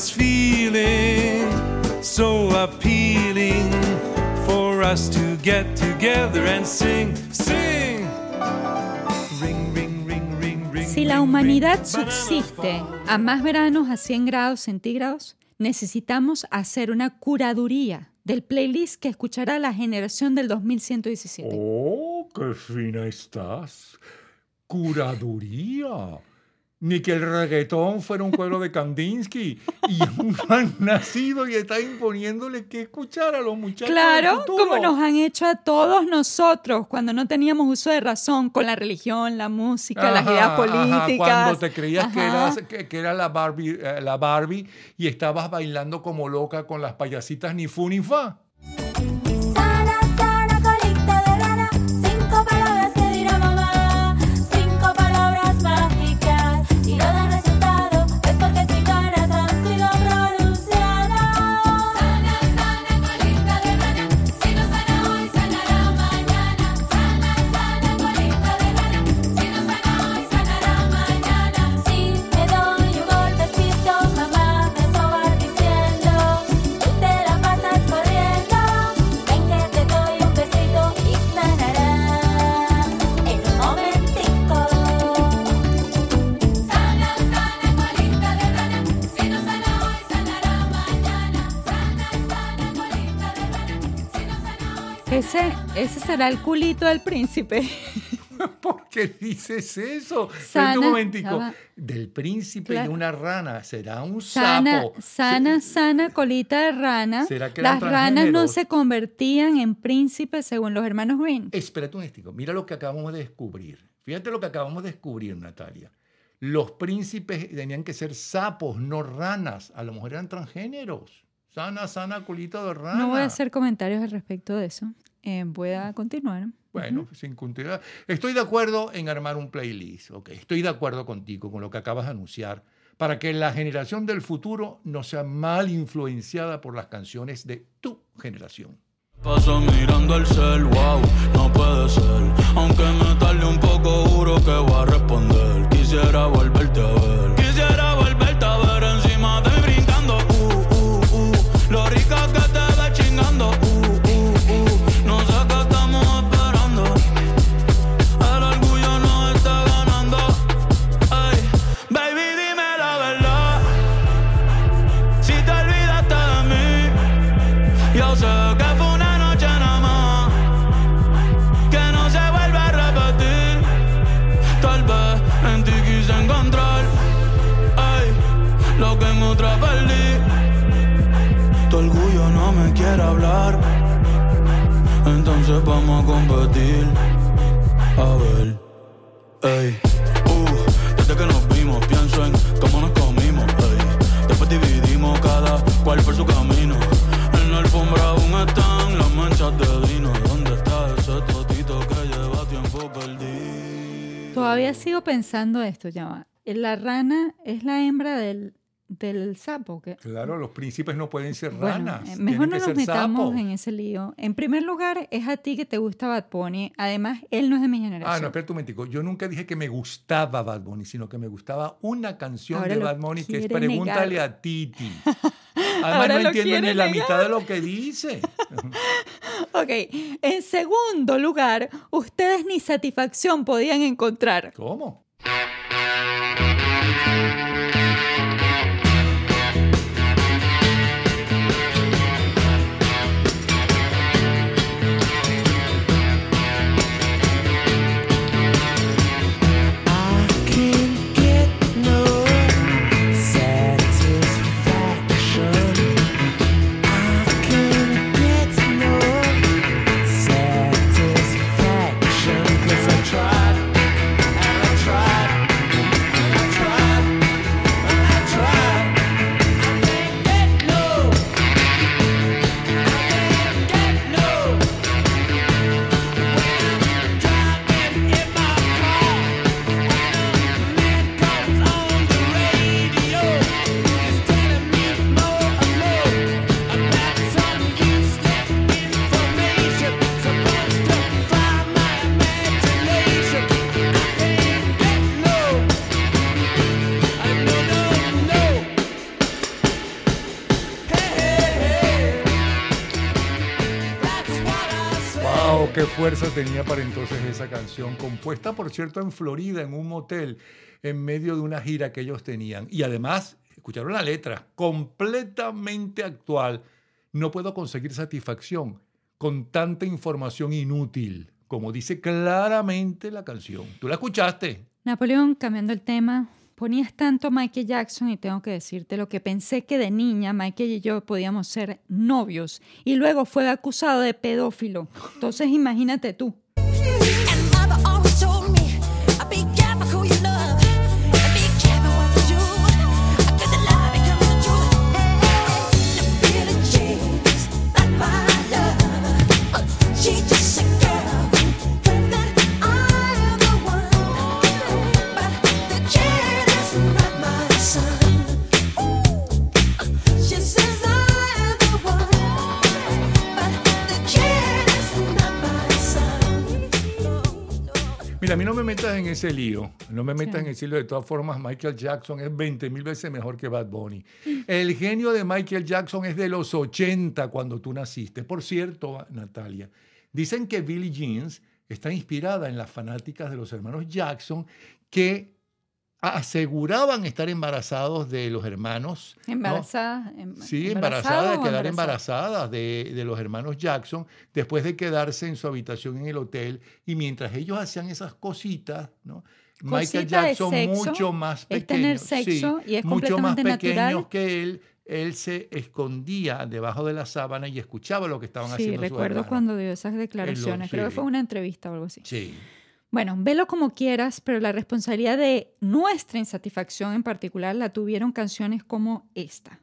this feeling so appealing for us to get together and sing, sing. Ring, ring, ring, ring, ring. Si la humanidad subsiste a más veranos a 100 grados centígrados, necesitamos hacer una curaduría del playlist que escuchará la generación del 2117. Oh, qué fina estás. Curaduría. Ni que el reggaetón fuera un pueblo de Kandinsky. Y aún no han nacido y está imponiéndole que escuchar a los muchachos. Claro, como nos han hecho a todos nosotros cuando no teníamos uso de razón con la religión, la música, las Ajá, ideas ajá, políticas. cuando te creías que, Ajá. eras, que, que era la Barbie, eh, la Barbie y estabas bailando como loca con las payasitas ni fu ni fa. Ese, ese será el culito del príncipe. ¿Por qué dices eso? Sana, un momentico. Del príncipe Claro. de una rana será un Sana, sapo. sana, sana colita de rana. ¿Será que Las ranas no se convertían en príncipes según los hermanos Green. Espérate un momentico. Mira lo que acabamos de descubrir. Fíjate lo que acabamos de descubrir, Natalia. Los príncipes tenían que ser sapos, no ranas. A lo mejor eran transgéneros. Sana, sana, colita de rana. No voy a hacer comentarios al respecto de eso. Eh, voy a continuar. Bueno, sin continuidad. Estoy de acuerdo en armar un playlist. ok. Estoy de acuerdo contigo con lo que acabas de anunciar para que la generación del futuro no sea mal influenciada por las canciones de tu generación. Paso mirando el cel, wow, no puede ser. Aunque me tarde un poco, juro que voy a responder. Quisiera volverte a ver. Lo rica Entonces vamos a competir A ver Ey, uh, desde que nos vimos pienso en cómo nos comimos, ey. Después dividimos cada cual por su camino. En la alfombra aún están las manchas de vino. ¿Dónde está ese totito que lleva tiempo perdido? Todavía sigo pensando esto, ya va. La rana es la hembra del, del sapo. Que, Claro, los príncipes no pueden ser Bueno, ranas. eh, mejor no nos metamos en ese lío. En primer lugar, es a ti que te gusta Bad Bunny. Además, él no es de mi generación. Ah, no, espera un momentico. Yo nunca dije que me gustaba Bad Bunny, sino que me gustaba una canción Ahora de Bad Bunny que es Pregúntale negar. a Titi. Además, Ahora no entiendo ni la negar. mitad de lo que dice. Ok, en segundo lugar, ustedes ni satisfacción podían encontrar. ¿Cómo? Fuerza tenía para entonces esa canción, compuesta por cierto en Florida, en un motel, en medio de una gira que ellos tenían. Y además, escucharon la letra, completamente actual. No puedo conseguir satisfacción con tanta información inútil, como dice claramente la canción. ¿Tú la escuchaste? Napoleón, cambiando el tema, ponías tanto Michael Jackson y tengo que decirte lo que pensé que de niña Michael y yo podíamos ser novios y luego fue acusado de pedófilo. Entonces imagínate tú. Mí no me metas en ese lío, no me metas Sí. en ese lío. De todas formas, Michael Jackson es 20 mil veces mejor que Bad Bunny. El genio de Michael Jackson es de los 80 cuando tú naciste. Por cierto, Natalia, dicen que Billie Jeans está inspirada en las fanáticas de los hermanos Jackson que aseguraban estar embarazados de los hermanos. em- Sí, embarazada embarazadas, de quedar embarazada? embarazadas de, de los hermanos Jackson después de quedarse en su habitación en el hotel. Y mientras ellos hacían esas cositas, ¿no? Michael Cosita de Jackson sexo, mucho más es pequeño. tener sexo y es mucho más pequeños que él. Él se escondía debajo de la sábana y escuchaba lo que estaban Sí, haciendo sus recuerdo cuando dio esas declaraciones. Creo que sí. fue una entrevista o algo así. Sí. Bueno, velo como quieras, pero la responsabilidad de nuestra insatisfacción en particular la tuvieron canciones como esta.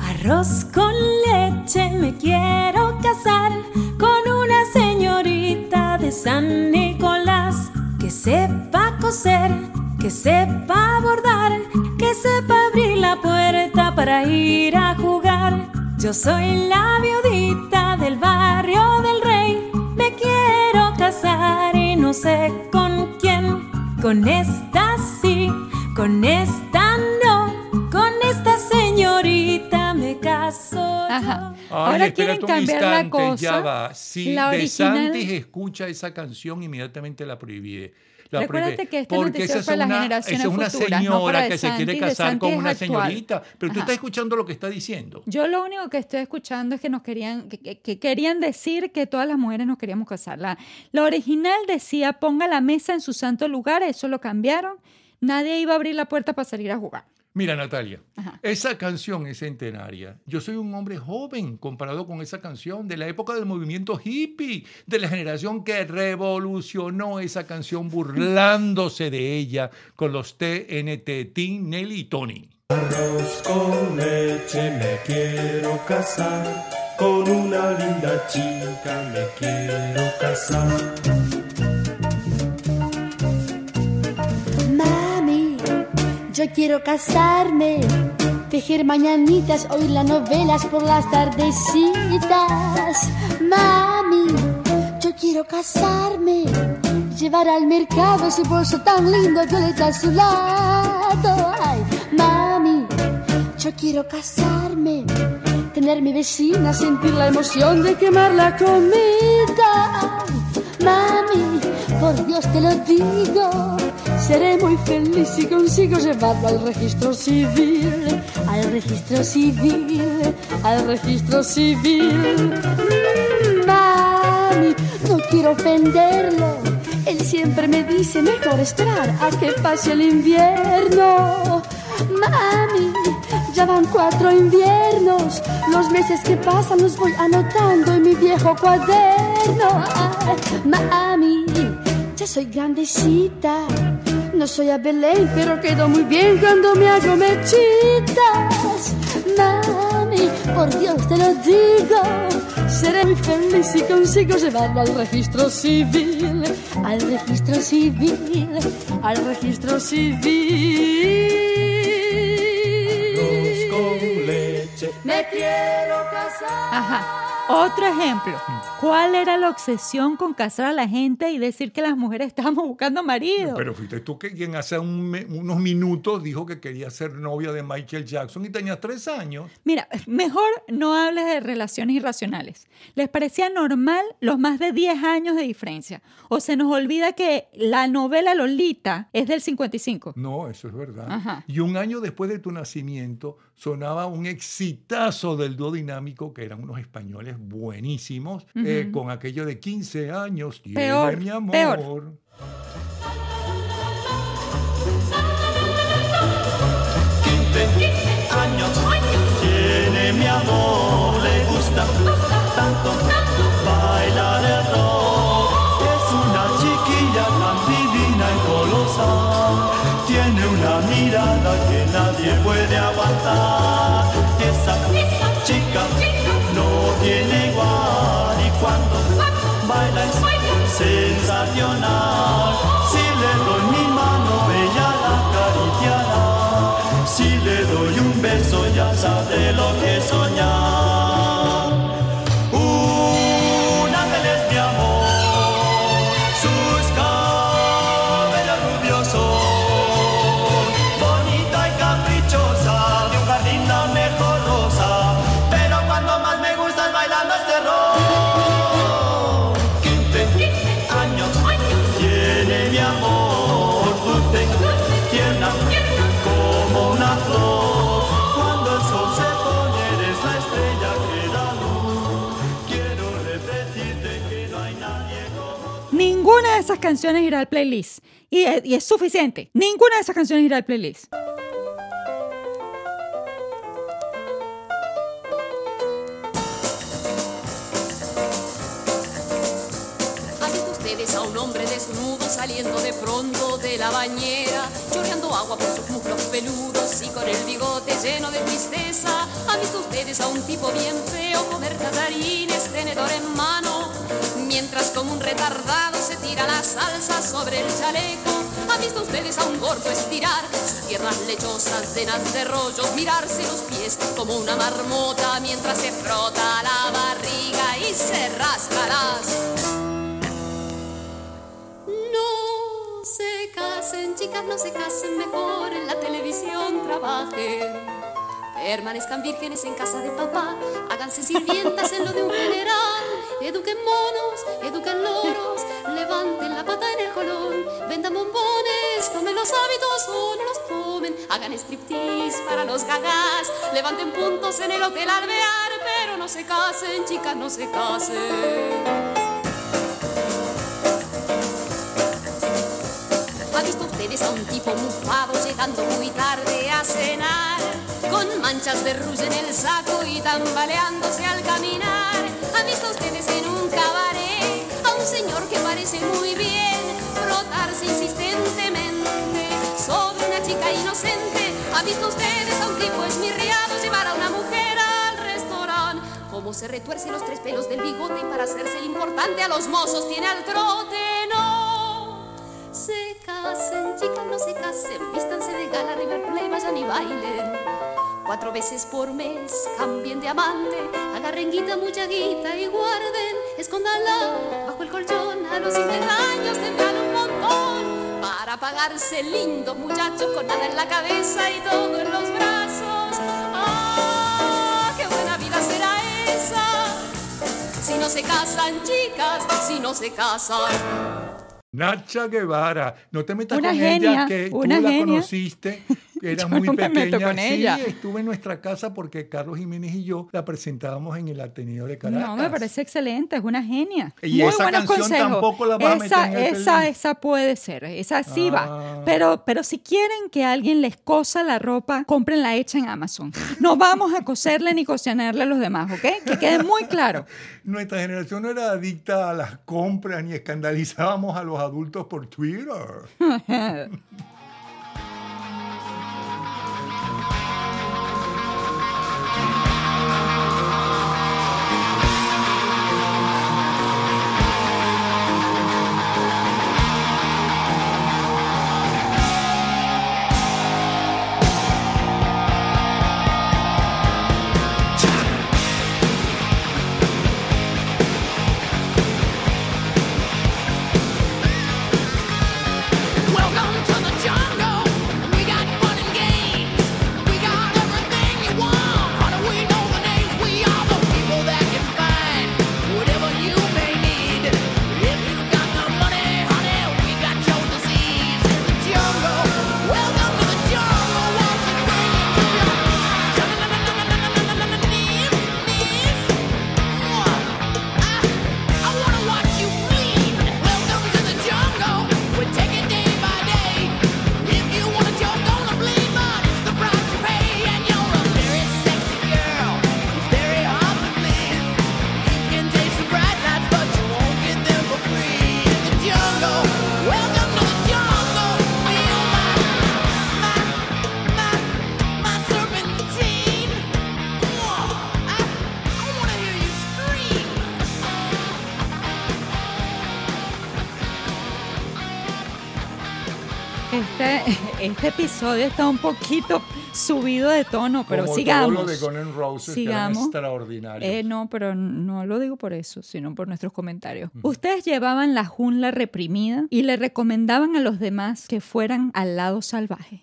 Arroz con leche, me quiero casar con una señorita de San Nicolás que sepa coser, que sepa bordar, que sepa abrir la puerta para ir a jugar. Yo soy la viudita del barrio del rey, me quiero casar y no sé con quién. Con esta sí, con esta no, con esta señorita me caso. Ajá. Ay, Ahora quieren cambiar la cosa. Ya va. Si la De original- Santis escucha esa canción, inmediatamente la prohibí. La Recuérdate que este Porque esa es para las una, generaciones esa es una futuras, señora que se quiere casar con una señorita. Pero tú Ajá. estás escuchando lo que está diciendo. Yo lo único que estoy escuchando es que nos querían, que, que- que querían decir que todas las mujeres nos queríamos casar. La, la original decía ponga la mesa en su santo lugar, eso lo cambiaron. Nadie iba a abrir la puerta para salir a jugar. Mira, Natalia, Ajá. esa canción es centenaria. Yo soy un hombre joven comparado con esa canción de la época del movimiento hippie, de la generación que revolucionó esa canción burlándose de ella con los TNT, Tim, Nelly y Tony. Arroz con leche, me quiero casar. Con una linda chica me quiero casar. Yo quiero casarme, tejer mañanitas, oír las novelas por las tardecitas. Mami, yo quiero casarme, llevar al mercado ese bolso tan lindo Violeta a su lado. Ay, mami, yo quiero casarme, tener mi vecina, sentir la emoción de quemar la comida. Mami, por Dios te lo digo, seré muy feliz si consigo llevarlo al registro civil, al registro civil, al registro civil. Mami, no quiero ofenderlo, él siempre me dice mejor esperar a que pase el invierno. Mami, ya van cuatro inviernos. Los meses que pasan los voy anotando en mi viejo cuaderno. Mami, ya soy grandecita. No soy a Belén, pero quedo muy bien cuando me hago mechitas. Mami, por Dios te lo digo. Seré muy feliz si consigo llevarlo al registro civil. Al registro civil. Al registro Arroz civil. con leche. Me quiero casar. Ajá. Otro ejemplo. ¿Cuál era la obsesión con casar a la gente y decir que las mujeres estábamos buscando marido? Pero fuiste tú que quien hace un unos minutos dijo que quería ser novia de Michael Jackson y tenías tres años. Mira, mejor no hables de relaciones irracionales. ¿Les parecía normal los más de 10 años de diferencia? ¿O se nos olvida que la novela Lolita es del 55? No, eso es verdad. Ajá. Y un año después de tu nacimiento sonaba un exitazo del dúo dinámico, que eran unos españoles buenísimos, eh, con aquello de 15 años. Tiene Peor, mi amor. peor. años tiene mi amor, le gusta tanto bailar el rock. Es una chiquilla tan divina y colosal, una mirada que nadie puede aguantar. Esa chica no tiene canciones irá al playlist. Y es, suficiente. Ninguna de esas canciones irá al playlist. ¿Han visto ustedes a un hombre saliendo de pronto de la bañera, chorreando agua por sus muslos peludos y con el bigote lleno de tristeza? ¿Han visto ustedes a un tipo bien feo comer tatarines, tenedor en mano, mientras como un retardado se tira la salsa sobre el chaleco? ¿Han visto ustedes a un gordo estirar sus piernas lechosas llenas de rollos, mirarse los pies como una marmota mientras se frota la barriga y se rasca las se casen, chicas, no se casen, mejor en la televisión trabajen. Permanezcan vírgenes en casa de papá, háganse sirvientas en lo de un general. Eduquen monos, eduquen loros, levanten la pata en el colón, vendan bombones, tomen los hábitos o no los tomen, hagan striptease para los gagas, levanten puntos en el hotel alvear, pero no se casen, chicas, no se casen. ¿Han visto ustedes a un tipo mufado llegando muy tarde a cenar? Con manchas de rouge en el saco y tambaleándose al caminar. ¿Han visto ustedes en un cabaret a un señor que parece muy bien frotarse insistentemente sobre una chica inocente? ¿Han visto ustedes a un tipo esmirriado llevar a una mujer al restaurante? Cómo se retuerce los tres pelos del bigote para hacerse el importante a los mozos tiene al trote, casen, chicas, no se casen, vístanse de gala, River Play, vayan y bailen. Cuatro veces por mes cambien de amante, agarren guita, mucha guita y guarden, escóndanla bajo el colchón. A los 50 años tendrán un montón para pagarse lindos muchachos con nada en la cabeza y todo en los brazos. ¡Ah, qué buena vida será esa! Si no se casan, chicas, si no se casan. Nacha Guevara, no te metas Una con genia, ella, que tú la genia. conociste, Yo muy no me meto pequeña. con sí, ella. estuve en nuestra casa porque Carlos Jiménez y yo la presentábamos en el Ateneo de Caracas. No, me parece excelente, es una genia. Y Muy esa canción consejos. tampoco la vas a meter esa, en el esa, esa puede ser, esa sí Ah. va. Pero, pero si quieren que alguien les cosa la ropa, cómprenla hecha en Amazon. No vamos a coserle ni cocinarle a los demás, ¿ok? Que quede muy claro. Nuestra generación no era adicta a las compras ni escandalizábamos a los adultos por Twitter. este episodio está un poquito subido de tono, pero Como sigamos. todo lo de Roses, que Sigamos. extraordinarios. Eh, no, pero no lo digo por eso, sino por nuestros comentarios. Ustedes llevaban la jungla reprimida y le recomendaban a los demás que fueran al lado salvaje.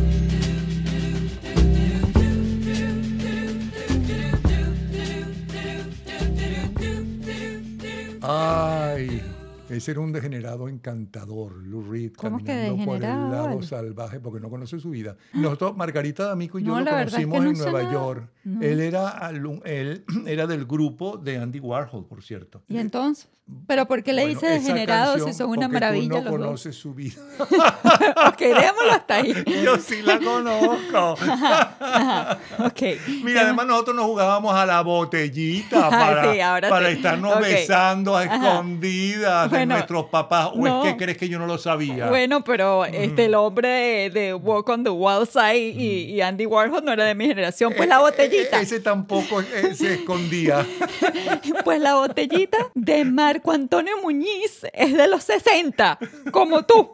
ese era un degenerado encantador, Lou Reed, ¿Cómo que caminando por el degenerado, lado salvaje porque no conoce su vida. Nosotros, Margarita D'Amico y yo No, lo es que conocimos no en Nueva nada. York. No. Él, era, alum- él era del grupo de Andy Warhol, por cierto. ¿Y entonces? ¿Pero por qué le Bueno, dice esa degenerados si son una maravilla Tú no los dos? conoces su vida. ok, dejémoslo hasta ahí. Yo sí la conozco. Ajá, ok. Mira, además nosotros nos jugábamos a la botellita para, Sí, ahora para sí. estarnos besando a escondidas Bueno, nuestros papás. ¿O no. es que crees que yo no lo sabía? Bueno, pero este, el hombre de, de Walk on the Wild Side y, y Andy Warhol no era de mi generación. Pues la Eh, botellita. eh, ese tampoco eh, se escondía. Pues la botellita de Marco Antonio Muñiz es de los 60, como tú.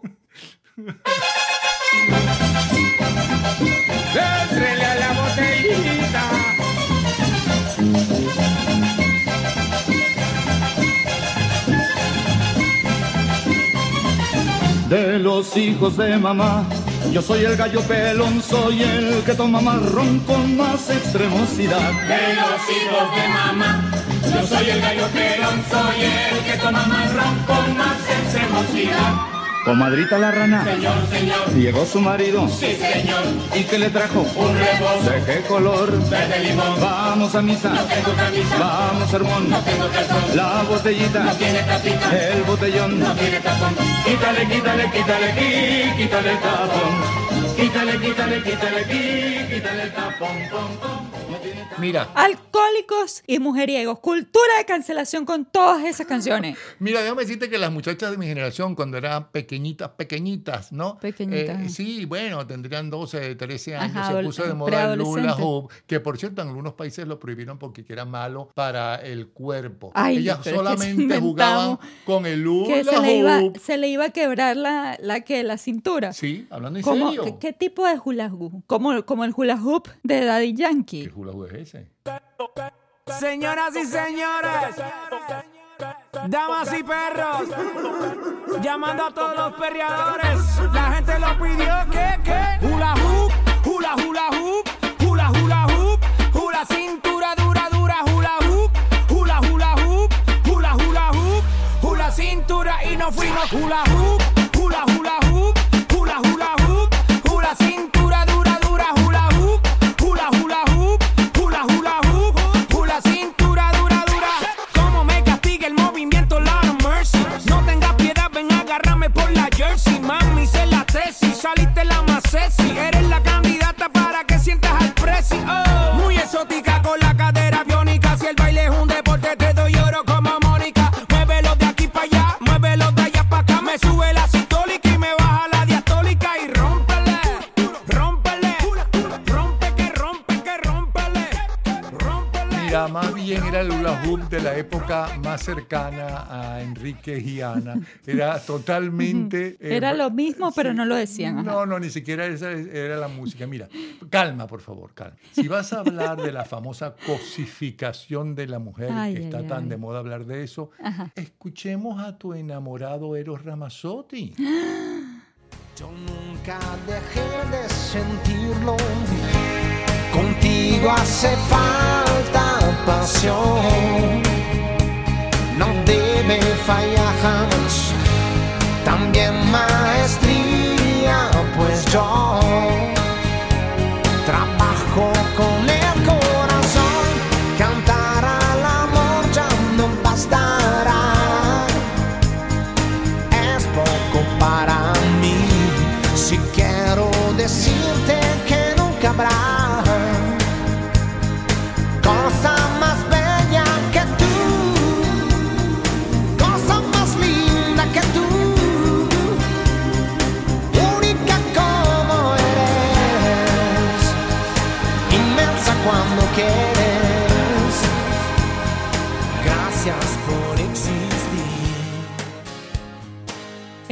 De los hijos de mamá, yo soy el gallo pelón, soy el que toma marrón con más extremosidad. De los hijos de mamá, yo soy el gallo pelón, soy el que toma marrón con más extremosidad. Comadrita la rana, Señor, señor, llegó su marido. sí señor, ¿Y qué le trajo? un rebozo, ¿De qué color? verde limón, Vamos a misa, no tengo camisa, vamos sermón. no tengo calzón, La botellita, no tiene tapita, el botellón. no tiene tapón. Quítale, quítale, quítale, quítale el tapón. Quítale, quítale, quítale, quítale el tapón. pom, pom. Mira, Alcohólicos y mujeriegos. Cultura de cancelación con todas esas canciones. mira, déjame decirte que las muchachas de mi generación, cuando eran pequeñitas, pequeñitas, ¿no? Pequeñitas. Eh, sí, bueno, tendrían 12, 13 años. Ajá, se puso de moda el hula preadolescente. hoop, que por cierto en algunos países lo prohibieron porque era malo para el cuerpo. Ay, Ellas solamente jugaban con el hula Que se le, iba, hoop. se le iba a quebrar la, la, que, la cintura. Sí, hablando en ¿Cómo- serio. qué, qué tipo de hula hoop? Como, como el hula hoop de Daddy Yankee. ¿Qué hula hoop es ese? Señoras y señores, damas y perros, llamando a todos los perreadores. La gente lo pidió que, que, hula hoop, hula hula hoop, hula hula hoop, hula cintura dura dura, hula hoop, hula hula hoop, hula hula hoop, hula cintura y no fuimos hula hoop, Ceci. Eres la candidata para que sientas al precio. Oh. Muy exótica era el hula hoop de la época más cercana a Enrique y Ana. Era totalmente... eh, Era lo mismo, pero no lo decían. ajá. No, no, ni siquiera esa era la música. Mira, calma, por favor, calma. Si vas a hablar de la famosa cosificación de la mujer, Ay, que ay, está tan ay. de moda hablar de eso, Ajá. escuchemos a tu enamorado Eros Ramazzotti. Yo nunca dejé de sentirlo. Contigo hace falta pasión. No debe fallar. También maestría, pues yo trabajo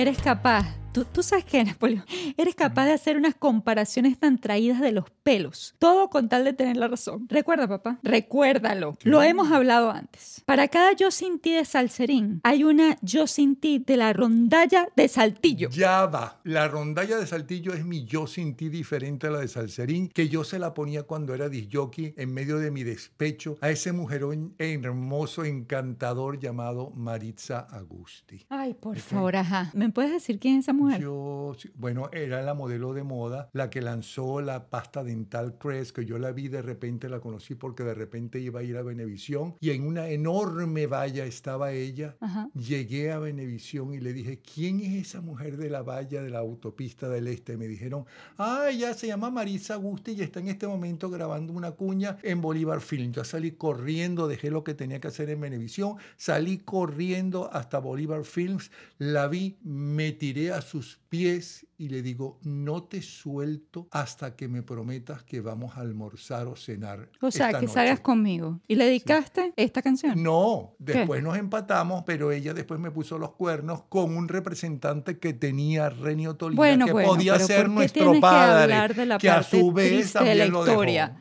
Eres capaz. Tú, tú sabes qué, Napoleón. Eres capaz de hacer unas comparaciones tan traídas de los pelos. Todo con tal de tener la razón. Recuerda, papá. Recuérdalo. Lo hemos hablado antes. Para cada yo sin ti de Salserín, hay una yo sin ti de la rondalla de Saltillo. Ya va. La rondalla de Saltillo es mi yo sin ti diferente a la de Salserín, que yo se la ponía cuando era disjockey en medio de mi despecho a ese mujerón hermoso, encantador llamado Maritza Agusti. Ay, por favor, ajá. ¿Me puedes decir quién es esa mujer? Yo, sí, bueno, era la modelo de moda, la que lanzó la pasta dental Crest, que yo la vi de repente, la conocí porque de repente iba a ir a Venevisión y en una enorme valla estaba ella. Ajá. Llegué a Venevisión y le dije, ¿quién es esa mujer de la valla de la autopista del Este? Me dijeron, ah, ella se llama Marisa Agusti y está en este momento grabando una cuña en Bolívar Film. Yo salí corriendo, dejé lo que tenía que hacer en Venevisión, salí corriendo hasta Bolívar Films, la vi, me tiré a sus pies y le digo, no te suelto hasta que me prometas que vamos a almorzar o cenar. O sea, esta que noche". salgas conmigo. ¿Y le dedicaste esta canción? No, después nos empatamos, pero ella después me puso los cuernos con un representante que tenía Renio Tolina, Bueno, que bueno, podía ser ¿por qué nuestro que padre, hablar de la que a su vez triste de la también lo dejó.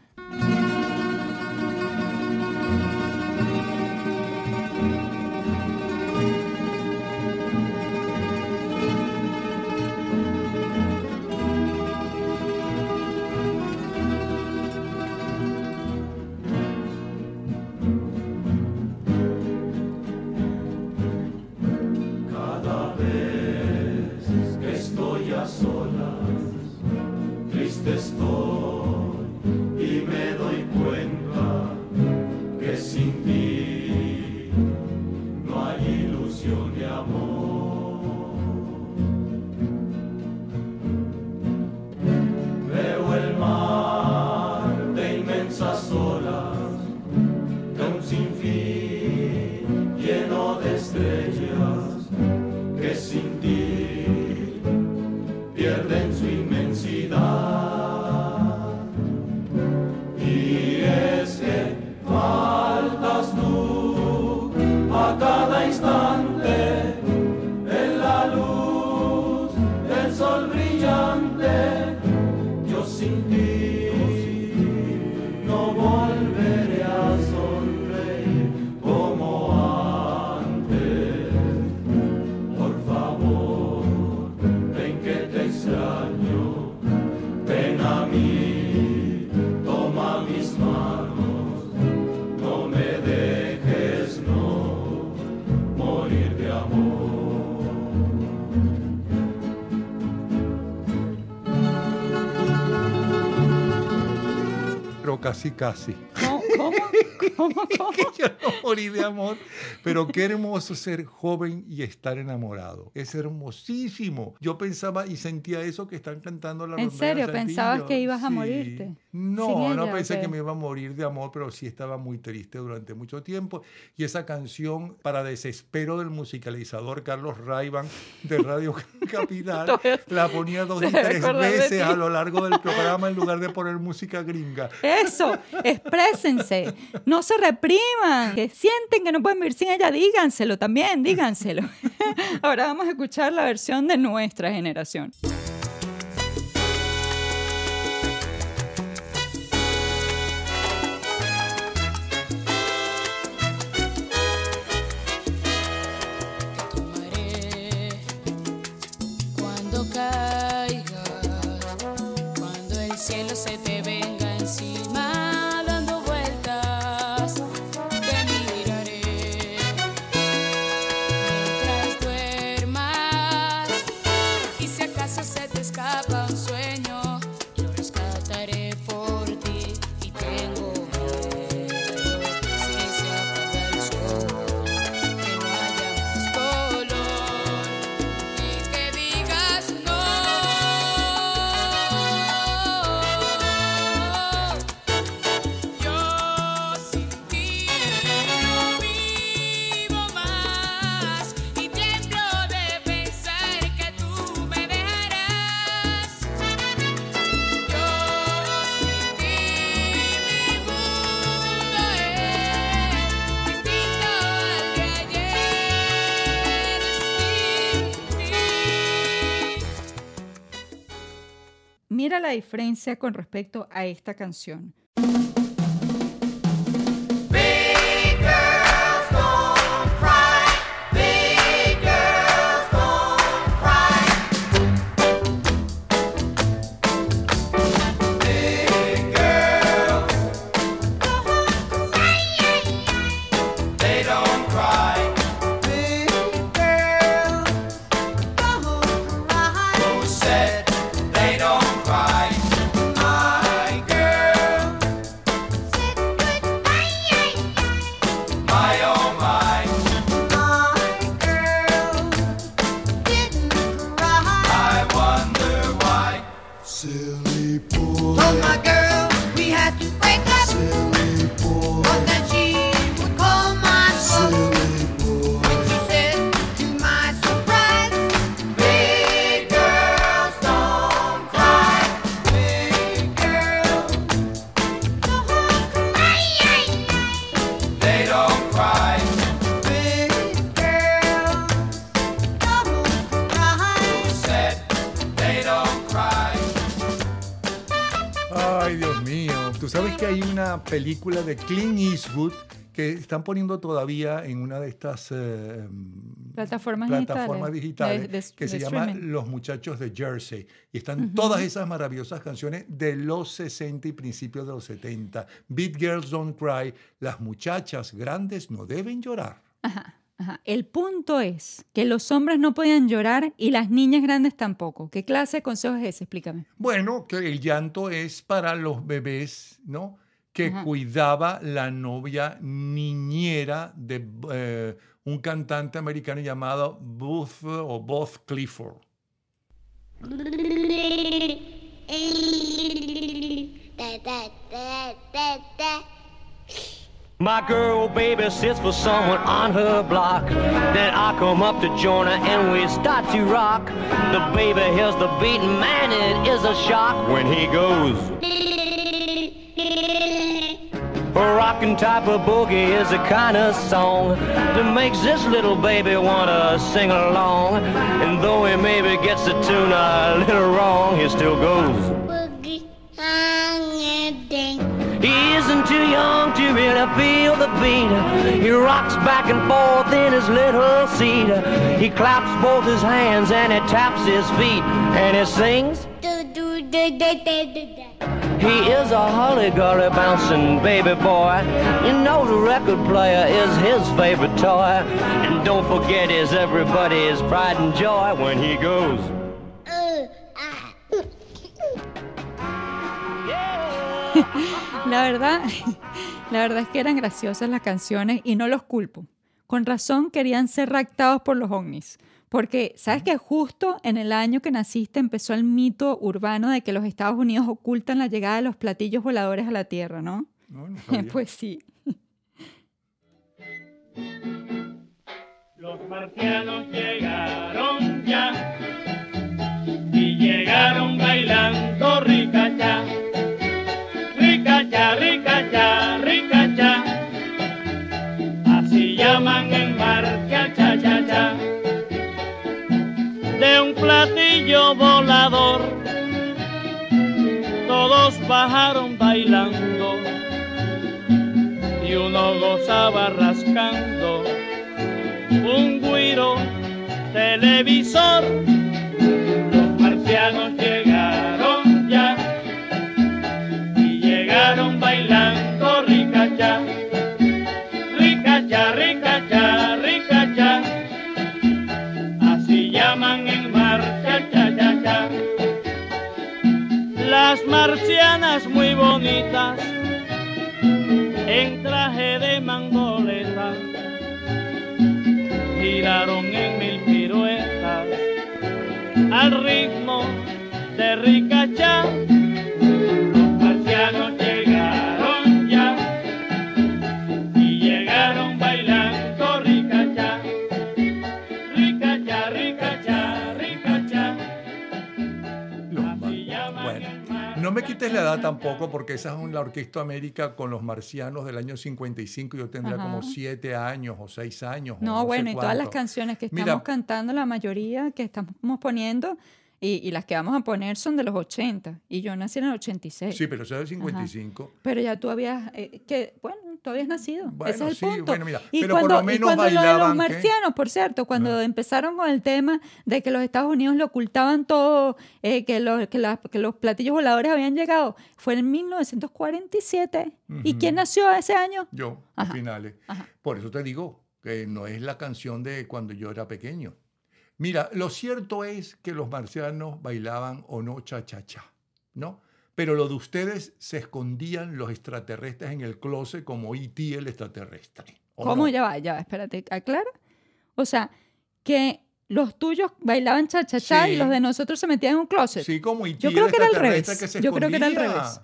Casi, casi. ¿Cómo? ¿Cómo? ¿Cómo? Yo no morí de amor. Pero qué hermoso ser joven y estar enamorado. Es hermosísimo. Yo pensaba y sentía eso que están cantando la ¿En serio? ¿Pensabas que ibas a morirte? No, no pensé ¿o que me iba a morir de amor, pero sí estaba muy triste durante mucho tiempo. Y esa canción, para desespero del musicalizador Carlos Raiban de Radio Capital, la ponía dos y tres veces a lo largo del programa en lugar de poner música gringa. Eso, exprésense. No se repriman. Que sienten que no pueden vivir sin ella, díganselo también, díganselo. Ahora vamos a escuchar la versión de nuestra generación. Diferencia con respecto a esta canción. Película de Clint Eastwood que están poniendo todavía en una de estas eh, Plataformas, plataformas digitales, de- de- que se de llama streaming. Los Muchachos de Jersey. Y están todas esas maravillosas canciones de los 60 y principios de los 70. Big Girls Don't Cry. Las muchachas grandes no deben llorar. Ajá. El punto es que los hombres no podían llorar y las niñas grandes tampoco. ¿Qué clase de consejo es ese? Explícame. Bueno, que el llanto es para los bebés, ¿no? Que Ajá. cuidaba la novia niñera de eh, un cantante americano llamado Booth o Booth Clifford. My girl baby sits for someone on her block. Then I come up to join her and we start to rock. The baby hears the beat, man, it is a shock when he goes. A rockin' type of boogie is a kind of song that makes this little baby wanna sing along. And though he maybe gets the tune a little wrong, he still goes. Boogie, song and ding. he isn't too young to really feel the beat. He rocks back and forth in his little seat. He claps both his hands and he taps his feet and he sings. He is a holly-golly bouncing baby boy. You know the record player is his favorite toy. And don't forget is everybody's pride and joy when he goes. La verdad, la verdad es que eran graciosas las canciones y no los culpo. Con razón querían ser raptados por los ovnis. Porque, ¿sabes que justo en el año que naciste empezó el mito urbano de que los Estados Unidos ocultan la llegada de los platillos voladores a la Tierra, ¿no? No, no sabía. pues sí. Los marcianos llegaron volador. Todos bajaron bailando y uno gozaba rascando un guiro televisor. Quites la edad tampoco, porque esa es la Orquesta América con los marcianos del año 55. Yo tendría Ajá. como siete años o seis años. o No, bueno, y todas las canciones que Mira, estamos cantando, la mayoría que estamos poniendo y, y las que vamos a poner son de los 80. Y yo nací en el 86. Sí, pero es del Ajá. 55. Pero ya tú habías, eh, que, bueno, tú habías nacido. Bueno, Ese es el sí, punto. bueno, mira, y pero por cuando, lo y menos cuando lo de los bailaban, ¿qué? marcianos, por cierto, cuando empezaron con el tema de que los Estados Unidos le ocultaban todo, eh, que, los, que, las- que los platillos voladores habían llegado, fue en 1947. ¿Y Ujú. quién nació ese año? Yo, a finales. Por eso te digo que no es la canción de cuando yo era pequeño. Mira, lo cierto es que los marcianos bailaban o no cha-cha-cha, ¿no? Pero lo de ustedes se escondían los extraterrestres en el closet como E.T. el extraterrestre. ¿o ¿Cómo? no? Ya va, ya va, espérate, aclara. O sea, que los tuyos bailaban cha-cha-cha y Sí. los de nosotros se metían en un closet. Sí, como E.T. Yo el creo que era al revés. que se Yo creo que era al revés.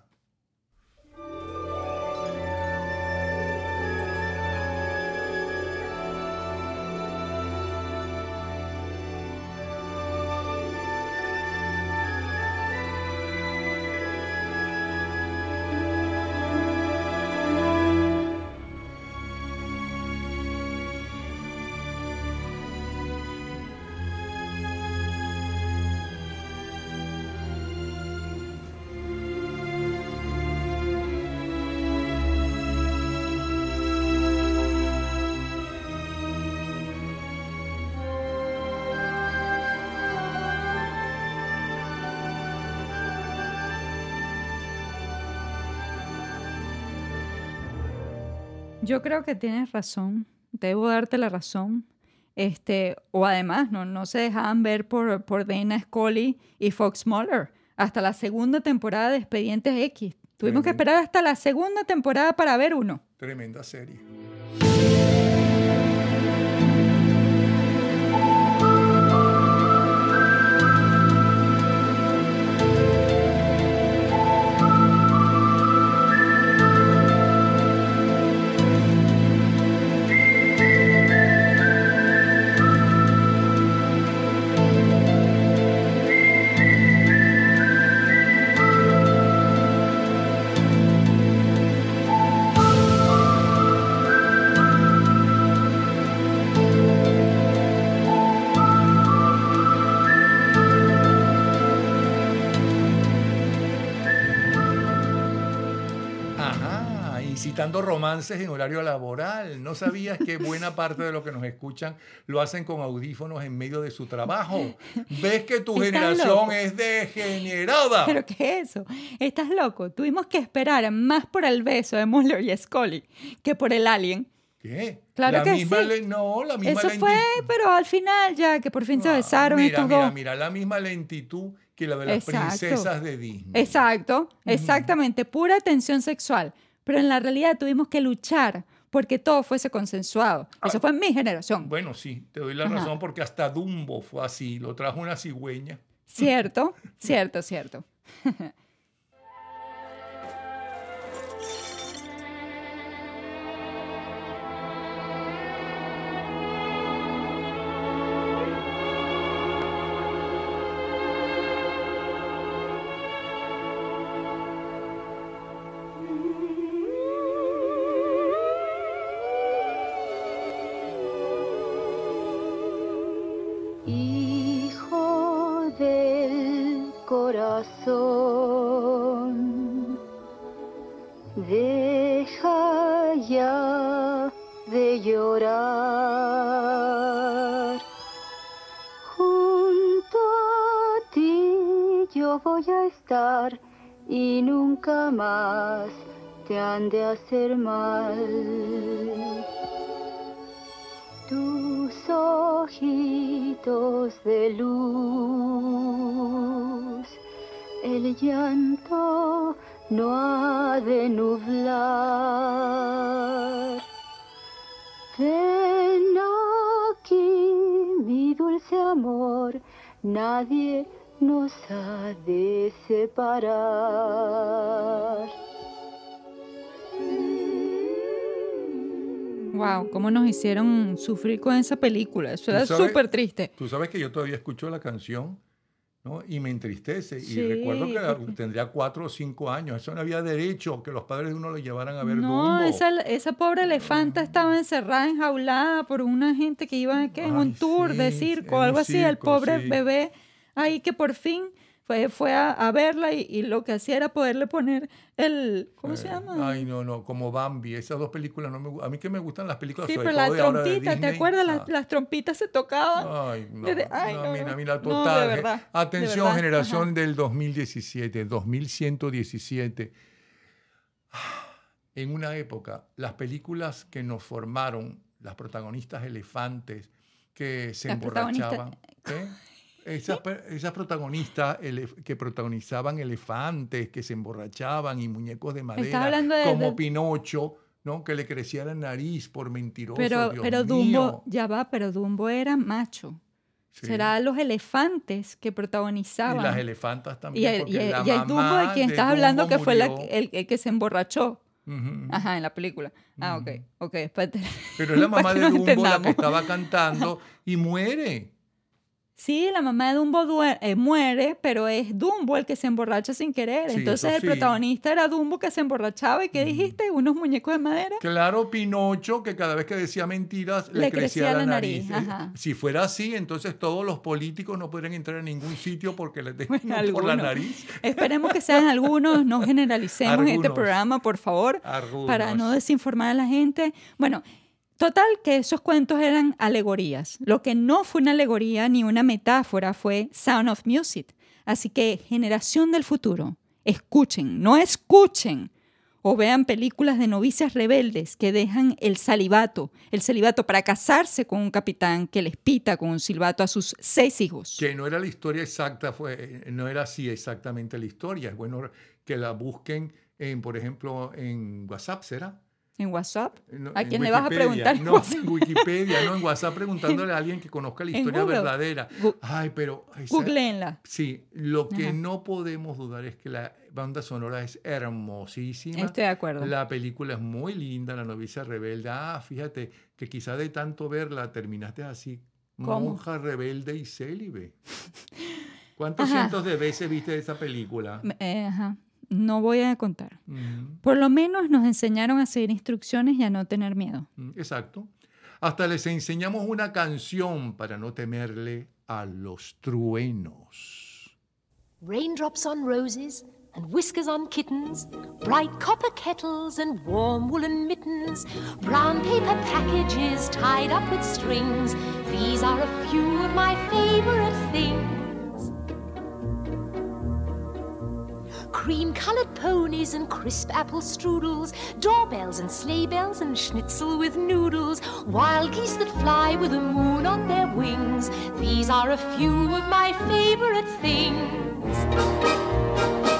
Yo creo que tienes razón, debo darte la razón. Este, o además, no, no se dejaban ver por, por Dana Scully y Fox Muller hasta la segunda temporada de Expedientes X. Tuvimos que esperar hasta la segunda temporada para ver uno. Tremenda serie. Ajá, incitando romances en horario laboral. ¿No sabías que buena parte de lo que nos escuchan lo hacen con audífonos en medio de su trabajo? ¿Ves que tu generación loco. es degenerada? ¿Pero qué es eso? Estás loco. Tuvimos que esperar más por el beso de Muller y Scully que por el alien. ¿Qué? Claro la que misma sí. le- no, la misma Eso fue, pero al final ya, que por fin se besaron Mira, estos mira, dos. mira, la misma lentitud que la de las Exacto. princesas de Disney. Exacto, exactamente, pura tensión sexual. Pero en la realidad tuvimos que luchar porque todo fuese consensuado. Eso fue en mi generación. Bueno, sí, te doy la Ajá. razón porque hasta Dumbo fue así, lo trajo una cigüeña. Cierto, cierto, cierto. de hacer mal. Tus ojitos de luz, el llanto no ha de nublar. Ven aquí, mi dulce amor, nadie nos ha de separar. Wow, cómo nos hicieron sufrir con esa película. Eso ¿Tú era súper triste. Tú sabes que yo todavía escucho la canción ¿no? y me entristece. Sí, y recuerdo que tendría cuatro o cinco años. Eso no había derecho que los padres de uno lo llevaran a ver No, Dumbo. esa, esa pobre elefanta estaba encerrada, enjaulada por una gente que iba en un tour de circo, algo así. El circo, pobre sí. bebé ahí que por fin fue, fue a, a verla y, y lo que hacía era poderle poner el, ¿cómo se Eh, llama? Ay, no, no, como Bambi. Esas dos películas no me A mí que me gustan las películas Sí, pero la de de trompita, ¿te acuerdas? Las, Ah. las trompitas se tocaban. Ay, no, Yo de- ay, no, no, mira, mira, de total. eh. verdad, de Atención, verdad, generación ajá. del 2017, 2117. En una época, las películas que nos formaron, las protagonistas elefantes que se Las emborrachaban. ¿qué? Esas, esas protagonistas que protagonizaban elefantes, que se emborrachaban y muñecos de madera, hablando de- como de- Pinocho, ¿no? que le crecía la nariz por mentiroso. Pero, Dios pero mío. Dumbo, ya va, pero Dumbo era macho. Sí. Será los elefantes que protagonizaban. Y las elefantas Y también. el, porque y el- la y el Dumbo de quien de estás hablando Dumbo que fue la- murió. el, el que se emborrachó. Ujú. Ajá, en la película. Ah, ok, ok. espérate. Pero es la mamá de Dumbo la que estaba cantando y muere. Sí, la mamá de Dumbo eh, muere, pero es Dumbo el que se emborracha sin querer. Sí, Entonces el sí. protagonista era Dumbo que se emborrachaba. ¿Y qué dijiste? ¿Unos muñecos de madera? Claro, Pinocho, que cada vez que decía mentiras le, Le crecía, crecía la nariz. nariz, ajá. Si fuera así, entonces todos los políticos no podrían entrar en ningún sitio porque les tengan por la nariz. Esperemos que sean algunos, no generalicemos en este programa, por favor, Algunos. para no desinformar a la gente. Bueno, total que esos cuentos eran alegorías. Lo que no fue una alegoría ni una metáfora fue Sound of Music. Así que, generación del futuro, escuchen, no escuchen. O vean películas de novicias rebeldes que dejan el salivato, el celibato para casarse con un capitán que les pita con un silbato a sus seis hijos. Que no era la historia exacta, fue, no era así exactamente la historia. Es bueno que la busquen, en, por ejemplo, en WhatsApp, ¿será? ¿En WhatsApp? No, ¿A quién le vas a preguntar? en No, WhatsApp? en Wikipedia, no, en WhatsApp preguntándole a alguien que conozca la historia verdadera. Gu- Ay, pero... Googleenla. Sí, lo que Ajá. no podemos dudar es que la banda sonora es hermosísima. Estoy de acuerdo. La película es muy linda, La novicia rebelde. Ah, fíjate que quizá de tanto verla terminaste así. ¿Cómo? Monja rebelde y célibe. ¿Cuántos Ajá. cientos de veces viste esa película? Eh, ajá. No voy a contar. Ujú. Por lo menos nos enseñaron a seguir instrucciones y a no tener miedo. Mm, Exacto. Hasta les enseñamos una canción para no temerle a los truenos. Raindrops on roses and whiskers on kittens, bright copper kettles and warm woolen mittens, brown paper packages tied up with strings. These are a few of my favorite things. Cream colored ponies and crisp apple strudels, doorbells and sleigh bells and schnitzel with noodles, wild geese that fly with the moon on their wings. These are a few of my favorite things.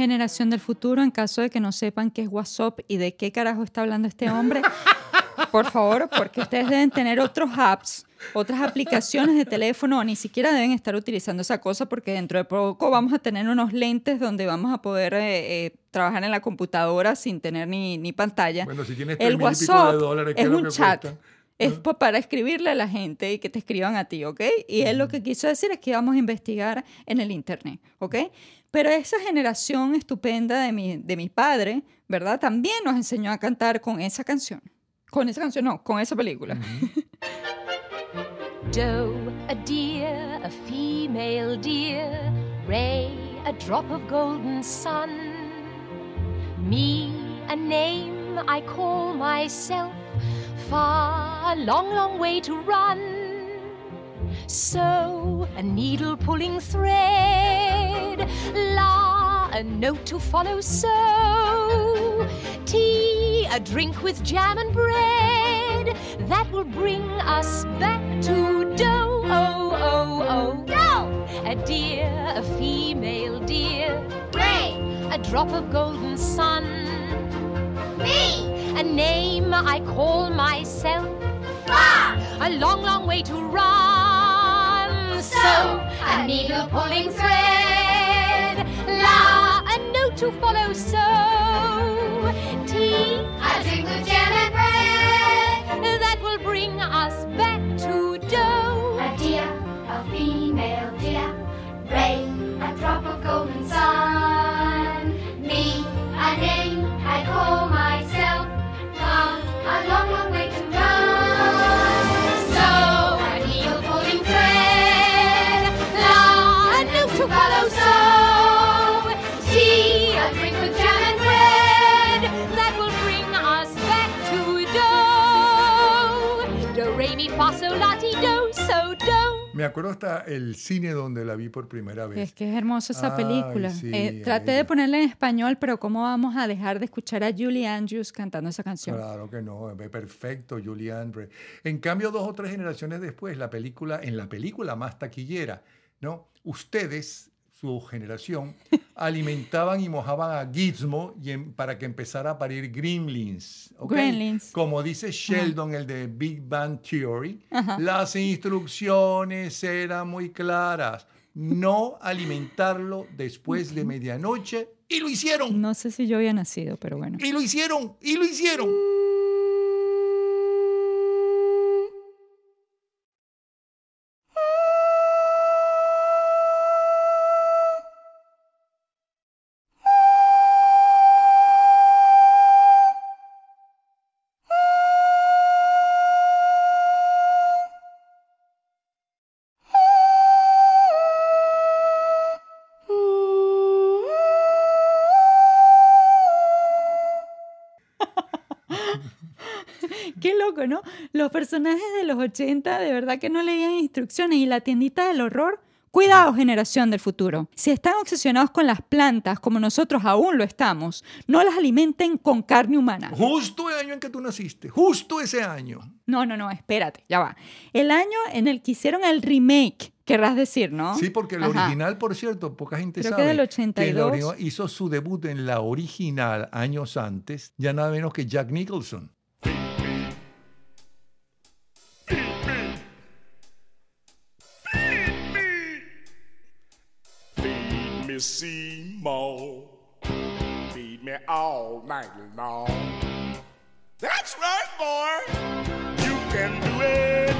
Generación del futuro, en caso de que no sepan qué es WhatsApp y de qué carajo está hablando este hombre, por favor, porque ustedes deben tener otros apps, otras aplicaciones de teléfono, o ni siquiera deben estar utilizando esa cosa porque dentro de poco vamos a tener unos lentes donde vamos a poder eh, eh, trabajar en la computadora sin tener ni, ni pantalla. Bueno, si tienes El WhatsApp de dólares, ¿qué es es lo un que chat. cuesta? Es pa- para escribirle a la gente y que te escriban a ti, ¿ok? Y él lo que quiso decir es que íbamos a investigar en el Internet, ¿ok? Pero esa generación estupenda de mi, de mi padre, ¿verdad? También nos enseñó a cantar con esa canción. Con esa canción, no, con esa película. Doe, a deer, a female deer, Ray, a drop of golden sun, me, a name I call myself, far, a long, long way to run. So, a needle pulling thread, la, a note to follow, so, tea, a drink with jam and bread, that will bring us back to dough, oh, oh, oh, dough, a deer, a female deer, Ray, a drop of golden sun, me, a name I call myself, far, a long, long way to run. So, a needle pulling thread, la, a note to follow. So, acuerdo hasta el cine donde la vi por primera vez. Es que es hermosa esa Ay, película. sí, Eh, traté de ponerla en español, pero ¿cómo vamos a dejar de escuchar a Julie Andrews cantando esa canción? Claro que no, es perfecto, Julie Andre. En cambio, dos o tres generaciones después, la película, en la película más taquillera, ¿no? Ustedes, su generación, alimentaban y mojaban a Gizmo y en- para que empezara a parir Gremlins. Gremlins. Como dice Sheldon, el de Big Bang Theory, las instrucciones eran muy claras. No alimentarlo después de medianoche. Y lo hicieron. No sé si yo había nacido, pero bueno. Y lo hicieron. Y lo hicieron. Loco, ¿no? Los personajes de los 80 de verdad que no leían instrucciones y la tiendita del horror. Cuidado, generación del futuro. Si están obsesionados con las plantas, como nosotros aún lo estamos, no las alimenten con carne humana. Justo el año en que tú naciste. Justo ese año. No, no, no, espérate, ya va. El año en el que hicieron el remake, querrás decir, ¿no? Sí, porque el Ajá. original, por cierto, poca gente Creo que sabe. del el 82. original hizo su debut en la original años antes, ya nada menos que Jack Nicholson. Me Seymour. Feed me all night long. That's right, boy. You can do it.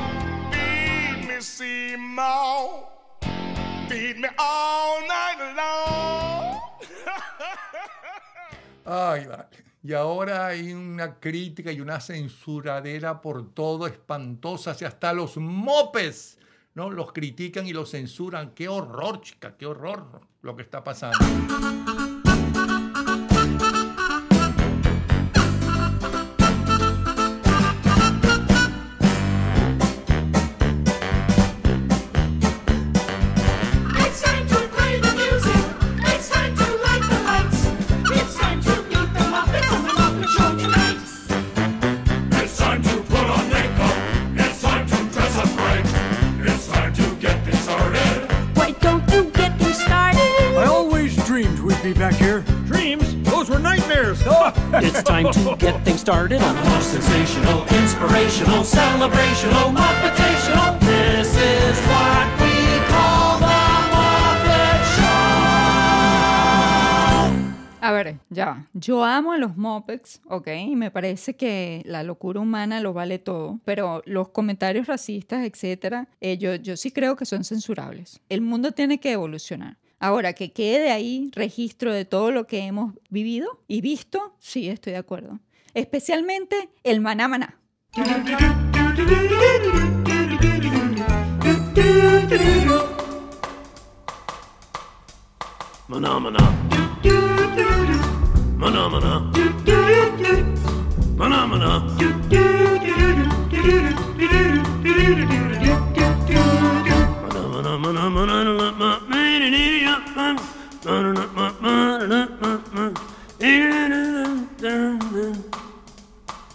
Feed me Seymour. Feed me all night long. Ay, vale. Y ahora hay una crítica y una censuradera por todo espantosa, si hasta los mopes, ¿no? Los critican y los censuran. Qué horror, chica, qué horror lo que está pasando. Started most sensational, inspirational, celebrational, motivational. This is what we call the Muppet Show. A ver, ya. va. Yo amo a los Muppets, ¿ok? Y me parece que la locura humana lo vale todo. Pero los comentarios racistas, etcétera, eh, yo, yo sí creo que son censurables. El mundo tiene que evolucionar. Ahora, que quede ahí registro de todo lo que hemos vivido y visto, sí, estoy de acuerdo especialmente el maná maná. Maná maná. Maná maná. Maná maná.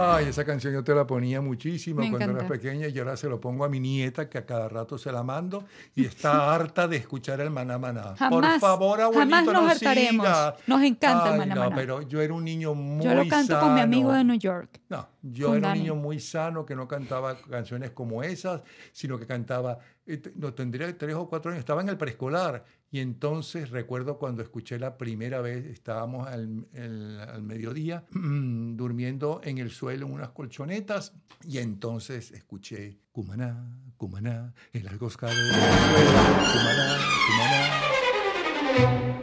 Ay, esa canción yo te la ponía muchísimo Me cuando eras pequeña y ahora se lo pongo a mi nieta que a cada rato se la mando y está harta de escuchar el maná maná. Por favor, abuelito, jamás nos no hartaremos. siga. Nos encanta el maná no, maná. pero yo era un niño muy Yo lo canto con mi amigo sano. de New York. No, yo Con era un niño muy sano que no cantaba canciones como esas, sino que cantaba, no tendría tres o cuatro años, estaba en el preescolar y entonces recuerdo cuando escuché la primera vez, estábamos al, el- al mediodía durmiendo en el suelo en unas colchonetas y entonces escuché Cumaná, Cumaná, del suelo, Cumaná, Cumaná.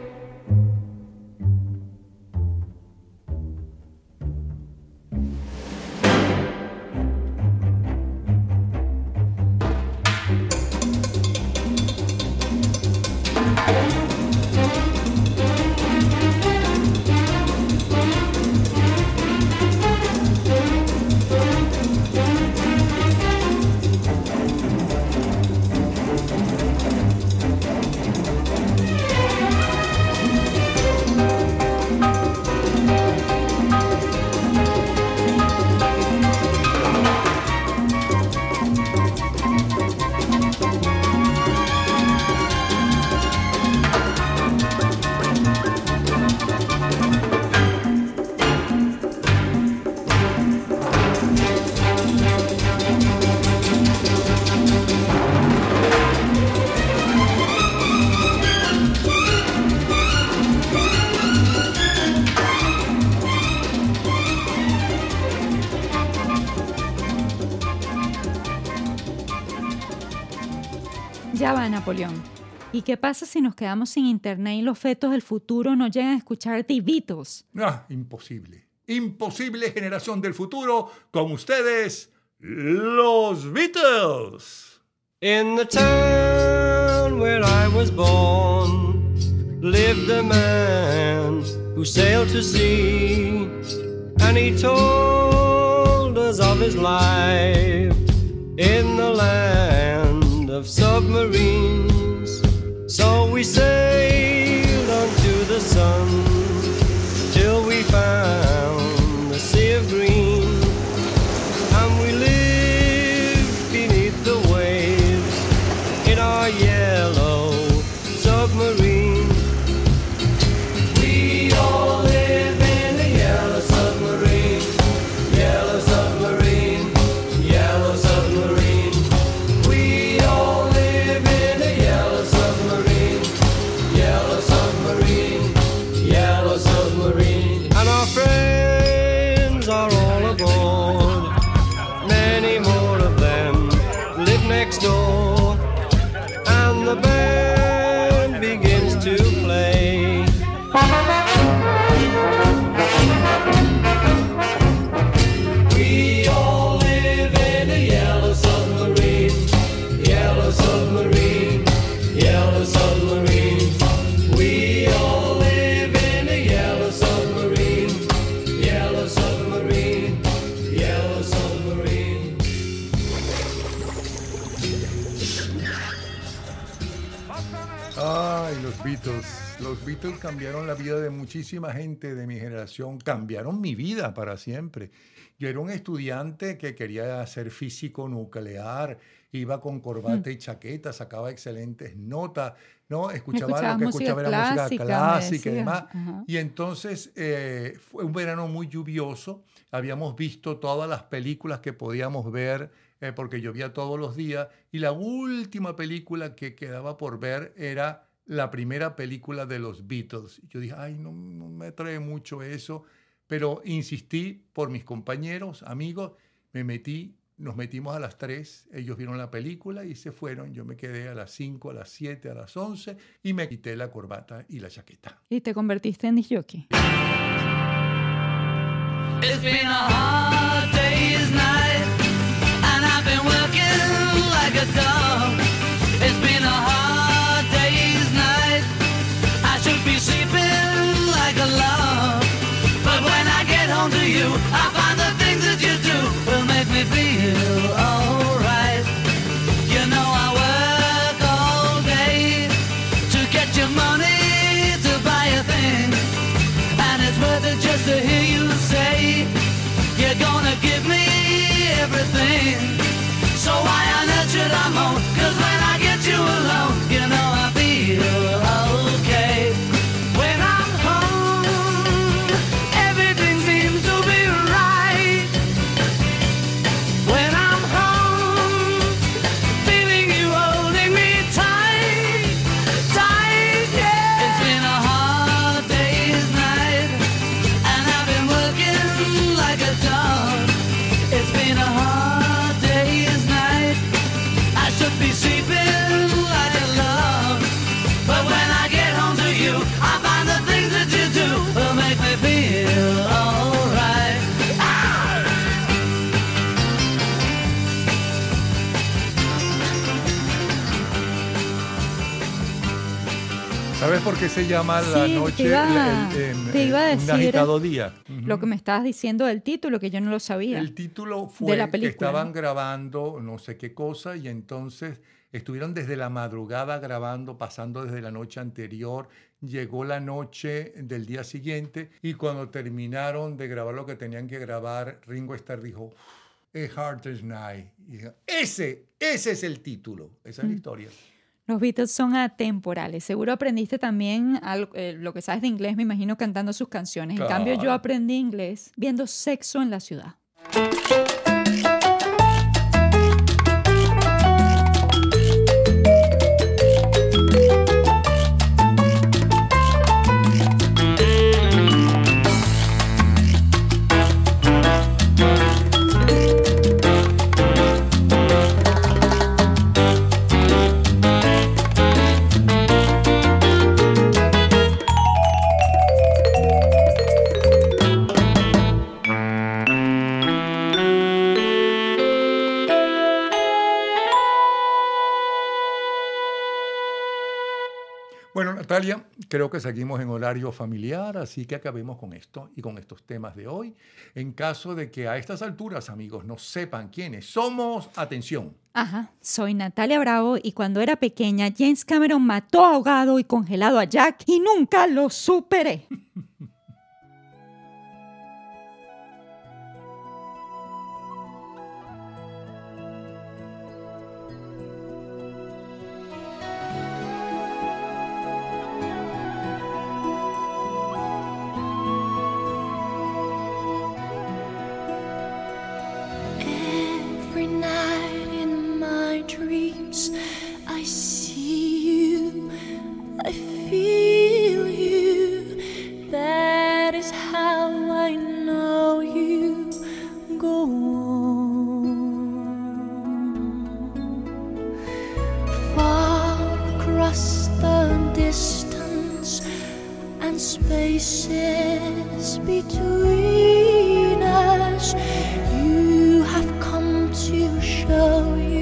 ¿Y qué pasa si nos quedamos sin internet y los fetos del futuro no llegan a escuchar The Beatles? Ah, imposible. Imposible generación del futuro con ustedes, los Beatles. In the town where I was born lived a man who sailed to sea, and he told us of his life in the land of submarines. So we sailed Beatles cambiaron la vida de muchísima gente de mi generación, cambiaron mi vida para siempre. Yo era un estudiante que quería ser físico nuclear, iba con corbata y chaqueta, sacaba excelentes notas, ¿no? Escuchaba Escuchaba lo que escuchaba era música clásica, y demás. Ajá. Y entonces eh, fue un verano muy lluvioso. Habíamos visto todas las películas que podíamos ver eh, porque llovía todos los días. Y la última película que quedaba por ver era la primera película de los Beatles. Yo dije, ay, no, no me atrae mucho eso. Pero insistí por mis compañeros, amigos, me metí. Nos metimos a las 3, ellos vieron la película y se fueron. Yo me quedé a las 5, a las 7, a las 11 y me quité la corbata y la chaqueta. Y te convertiste en disc jockey. It's been a hard day's night, and I've been working like a dog. Home to you, I find the things that you do will make me feel alright. You know I work all day to get your money to buy a thing. And it's worth it just to hear you say You're gonna give me everything So why on earth should I moan? Cause when I get you alone ¿Sabes por qué se llama la Sí, te noche iba- el- te iba a un decir agitado día? Lo que me estabas diciendo del título, que yo no lo sabía. El título fue de la que película. estaban grabando no sé qué cosa y entonces estuvieron desde la madrugada grabando, pasando desde la noche anterior. Llegó la noche del día siguiente y cuando terminaron de grabar lo que tenían que grabar, Ringo Starr dijo, A Hard Night. Y dijo, ese, ese es el título, esa es la Mm. Los Beatles son atemporales. Seguro aprendiste también algo- eh, lo que sabes de inglés, me imagino, cantando sus canciones. En cambio, yo aprendí inglés viendo sexo en la ciudad. Natalia, creo que seguimos en horario familiar, así que acabemos con esto y con estos temas de hoy. En caso de que a estas alturas, amigos, no sepan quiénes somos, atención. Ajá, soy Natalia Bravo y cuando era pequeña James Cameron mató ahogado y congelado a Jack y nunca lo superé. I see you, I feel you. That is how I know you go on. Far across the distance and spaces between us. You have come to show you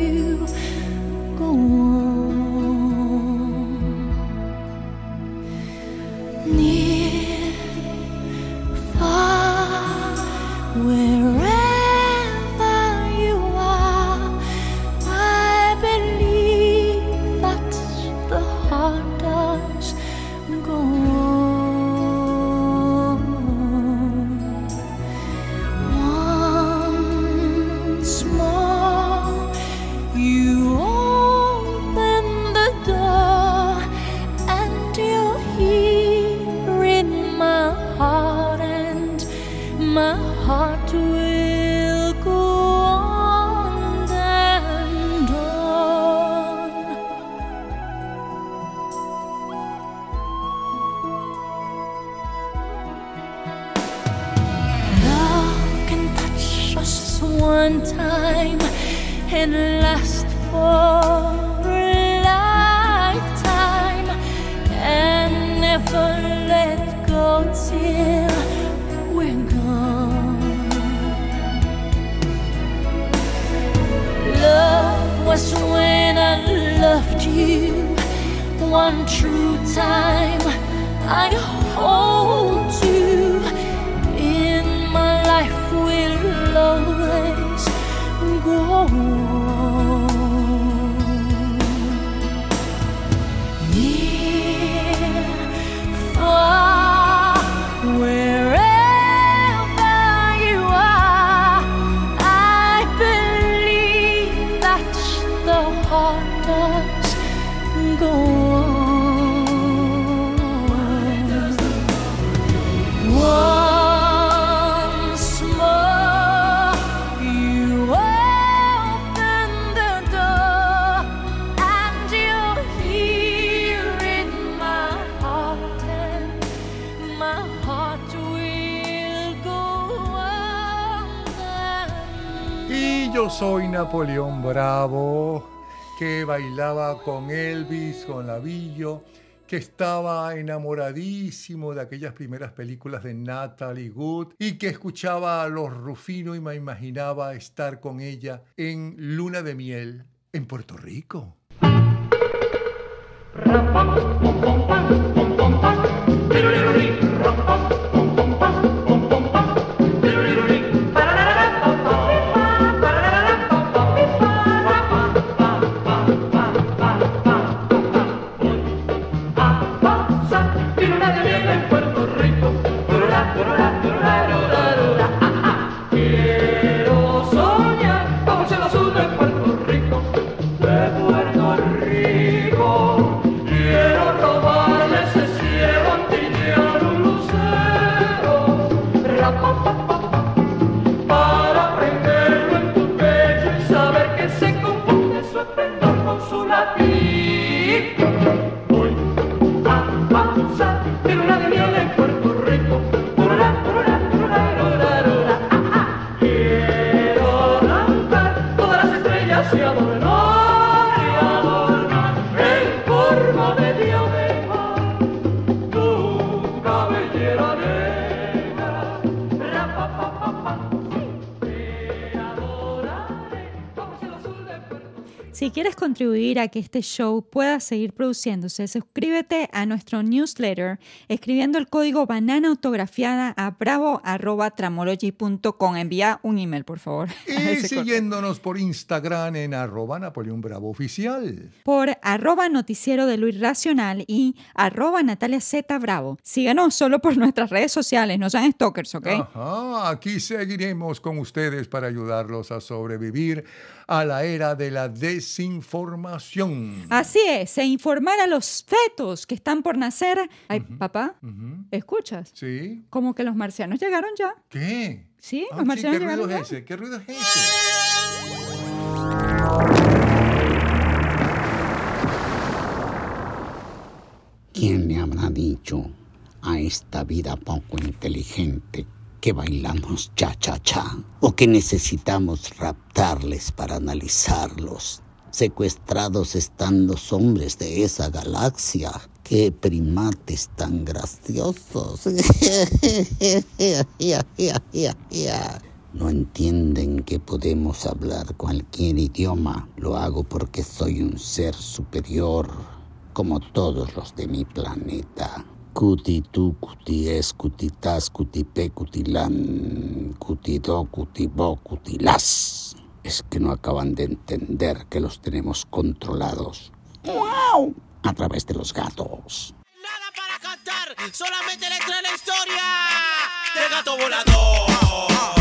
Napoleón Bravo, que bailaba con Elvis, con Lavillo, que estaba enamoradísimo de aquellas primeras películas de Natalie Wood y que escuchaba a los Rufino y me imaginaba estar con ella en Luna de Miel en Puerto Rico. Que este show pueda seguir produciéndose, suscríbete a nuestro newsletter escribiendo el código banana autografiada a bravo.tramology.com. Envía un email, por favor. Y siguiéndonos por Instagram en arroba Napoleón Bravo Oficial. por arroba noticiero de Luis Racional y arroba Natalia Z Bravo. Síganos solo por nuestras redes sociales, no sean stalkers, ¿ok? Ajá, aquí seguiremos con ustedes para ayudarlos a sobrevivir a la era de la desinformación. Así es, e informar a los fetos que están por nacer. Ay, papá, ¿escuchas? Sí. Como que los marcianos llegaron ya. ¿Qué? Sí, Ah, los sí, marcianos ¿Qué ruido llegaron es ya. ese? ¿Qué ruido es ese? ¿Quién le habrá dicho a esta vida poco inteligente que bailamos cha-cha-cha? ¿O que necesitamos raptarles para analizarlos? Secuestrados están los hombres de esa galaxia. ¡Qué primates tan graciosos! No entienden que podemos hablar cualquier idioma. Lo hago porque soy un ser superior, como todos los de mi planeta. Cutitú, cuties, cutitas, cutipé, cutilán, cutidó, cutibó, cutilás. Es que no acaban de entender que los tenemos controlados. ¡Wow! A través de los gatos. Solamente le trae la historia del gato volador.